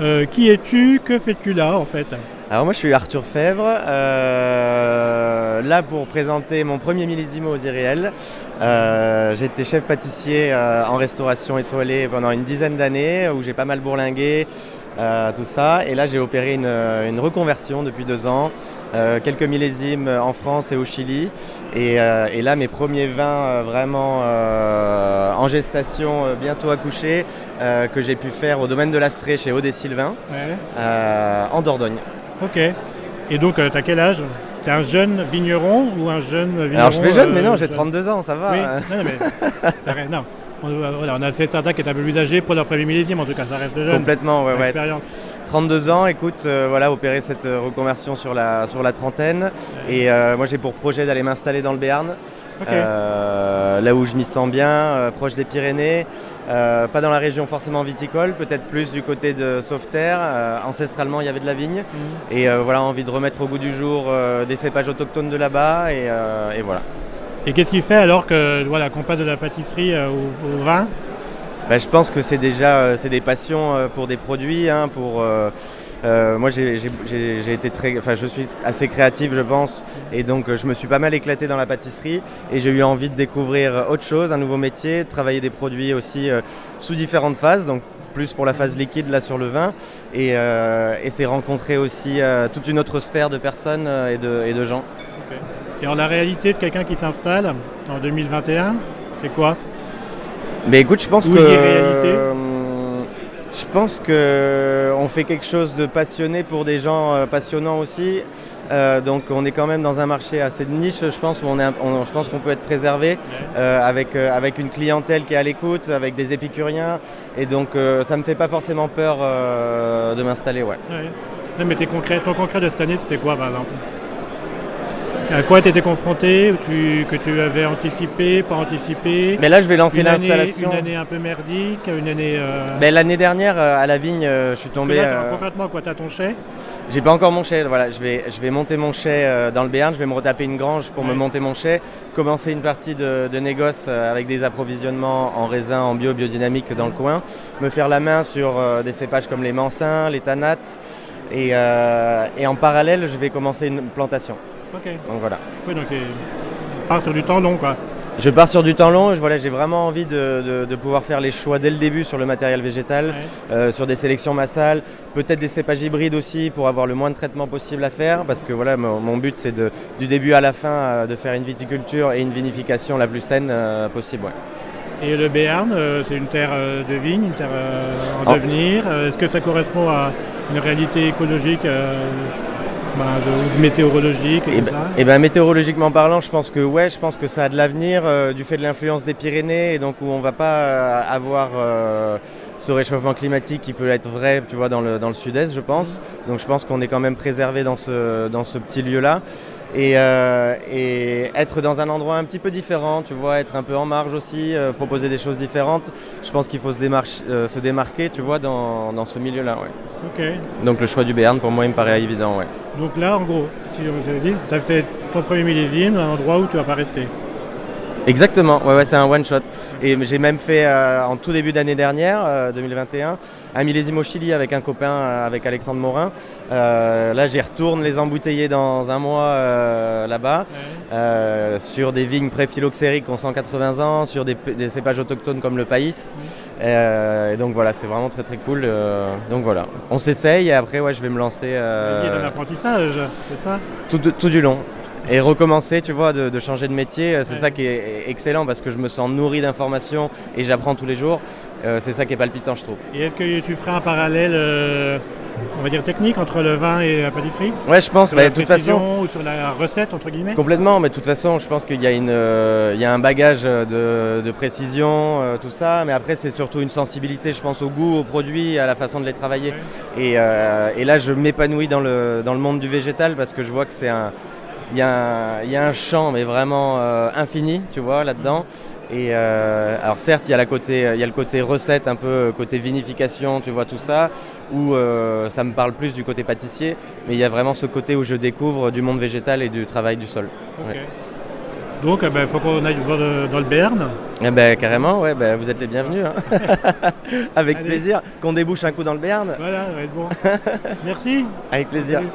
Euh, qui es-tu? Que fais-tu là en fait? Alors moi je suis Arthur Fèvre, euh, là pour présenter mon premier millésimo aux irréels. Euh, J'étais chef pâtissier euh, en restauration étoilée pendant une dizaine d'années où j'ai pas mal bourlingué, euh, tout ça. Et là j'ai opéré une, une reconversion depuis deux ans, euh, quelques millésimes en France et au Chili. Et, euh, et là mes premiers vins euh, vraiment euh, en gestation, euh, bientôt accouchés, euh, que j'ai pu faire au domaine de l'Astrée chez Odé Sylvain Ouais. euh, en Dordogne. Ok. Et donc, euh, t'as quel âge? T'es un jeune vigneron ou un jeune vigneron Alors je fais jeune, mais non, euh, j'ai jeune 32 ans, ça va. Oui, non, non, mais t'as rien, non. On, euh, voilà, on a fait certains qui étaient un peu plus âgés pour leur premier millésime, en tout cas, ça reste jeune. Complètement, ouais, ouais. Expérience. 32 ans, écoute, euh, voilà, opérer cette reconversion sur la, sur la trentaine. Et euh, moi, j'ai pour projet d'aller m'installer dans le Béarn, euh, là où je m'y sens bien, proche des Pyrénées. Euh, pas dans la région forcément viticole, peut-être plus du côté de Sauveterre. Euh, ancestralement, il y avait de la vigne. Mhm. Et euh, voilà, envie de remettre au goût du jour des cépages autochtones de là-bas. Et, et voilà. Et qu'est-ce qui fait alors que voilà, qu'on passe de la pâtisserie au, au vin? Bah, je pense que c'est déjà c'est des passions pour des produits. hein, pour, euh, euh, moi, j'ai été très, enfin, je suis assez créatif, je pense, et donc euh, je me suis pas mal éclaté dans la pâtisserie. Et j'ai eu envie de découvrir autre chose, un nouveau métier, de travailler des produits aussi euh, sous différentes phases. Donc plus pour la phase liquide là sur le vin et, euh, et c'est rencontrer aussi euh, toute une autre sphère de personnes euh, et, de, et de gens. Et alors, la réalité de quelqu'un qui s'installe en 2021, c'est quoi? Mais écoute, je pense que euh, pense que on fait quelque chose de passionné pour des gens euh, passionnants aussi. Euh, donc on est quand même dans un marché assez de niche, je pense, où on est, un- on- je pense qu'on peut être préservé euh, avec, euh, avec une clientèle qui est à l'écoute, avec des épicuriens. Et donc euh, ça me fait pas forcément peur euh, de m'installer, ouais. Ouais. Non, mais tes concrets, ton concret de cette année, c'était quoi par exemple? À quoi tu étais confronté tu, Que tu avais anticipé, pas anticipé? Mais là je vais lancer l'installation. une année un peu merdique, une année. euh, Ben, L'année dernière euh, à la vigne, euh, je suis tombé. là, Concrètement, quoi T'as ton chai? J'ai pas encore mon chai, voilà, je vais, je vais monter mon chai dans le Béarn, je vais me retaper une grange pour me monter mon chai, commencer une partie de, de négoce avec des approvisionnements en raisin, en bio, biodynamique dans le coin, me faire la main sur des cépages comme les mansins, les tanates, et, euh, et en parallèle, je vais commencer une plantation. Donc voilà. Oui, donc c'est. part sur du temps long, quoi. Je pars sur du temps long, je- voilà, j'ai vraiment envie de, de- de pouvoir faire les choix dès le début sur le matériel végétal. Ouais. euh, sur des sélections massales, peut-être des cépages hybrides aussi pour avoir le moins de traitement possible à faire parce que voilà mon, mon but c'est du début à la fin euh, de faire une viticulture et une vinification la plus saine euh, possible. ouais. Et le Béarn, c'est une terre de vigne, une terre en Oh. devenir. Est-ce que ça correspond à une réalité écologique ben, de- météorologique et, Et tout ben, ça. eh ben, météorologiquement parlant, je pense que ouais, je pense que ça a de l'avenir euh, du fait de l'influence des Pyrénées et donc où on va pas euh, avoir euh, ce réchauffement climatique qui peut être vrai, tu vois, dans le, dans le sud-est, je pense. Donc je pense qu'on est quand même préservé dans ce, dans ce petit lieu-là. Et, euh, et être dans un endroit un petit peu différent, tu vois, être un peu en marge aussi, euh, proposer des choses différentes. Je pense qu'il faut se, euh, se démarquer, tu vois, dans, dans ce milieu-là. Ouais. Ok. Donc le choix du Béarn, pour moi, il me paraît évident. Ouais. Donc là, en gros, si se dit, ça fait ton premier millésime, un endroit où tu vas pas rester. Exactement, ouais, ouais, c'est un one shot. Et j'ai même fait euh, en tout début d'année dernière, euh, 2021, un millésime au Chili avec un copain, euh, avec Alexandre Morin. Euh, là, j'y retourne les embouteiller dans un mois euh, là-bas, euh, sur des vignes pré-phylloxériques qui ont 180 ans, sur des, des cépages autochtones comme le païs. Euh, et donc voilà, c'est vraiment très très cool. euh, donc voilà, on s'essaye et après, ouais, je vais me lancer euh, Il y a un apprentissage, c'est ça? tout, tout du long. Et recommencer, tu vois, de, de changer de métier, euh, c'est Ouais. ça qui est excellent parce que je me sens nourri d'informations et j'apprends tous les jours. Euh, c'est ça qui est palpitant, je trouve. Et est-ce que tu ferais un parallèle, euh, on va dire technique, entre le vin et la pâtisserie? Ouais, je pense, Sur bah, la de toute façon, Ou sur la recette, entre guillemets? Complètement, mais de toute façon, je pense qu'il y, a une, euh, il y a un bagage de, de précision, tout ça, mais après, c'est surtout une sensibilité, je pense, au goût, aux produits, à la façon de les travailler. Ouais. Et, et là, je m'épanouis dans le, dans le monde du végétal parce que je vois que c'est un. Il y, a un, champ, mais vraiment euh, infini, tu vois, là-dedans. Et euh, alors certes, il y, a la côté, il y a le côté recette, un peu côté vinification, tu vois tout ça, où euh, ça me parle plus du côté pâtissier, mais il y a vraiment ce côté où je découvre du monde végétal et du travail du sol. Ouais. Donc il faut qu'on aille voir le- dans le Béarn. Eh ben, carrément, ouais, ben, vous êtes les bienvenus. hein. Avec Allez. plaisir. Qu'on débouche un coup dans le Béarn. Voilà, ça va être bon. Merci. Avec plaisir. Salut.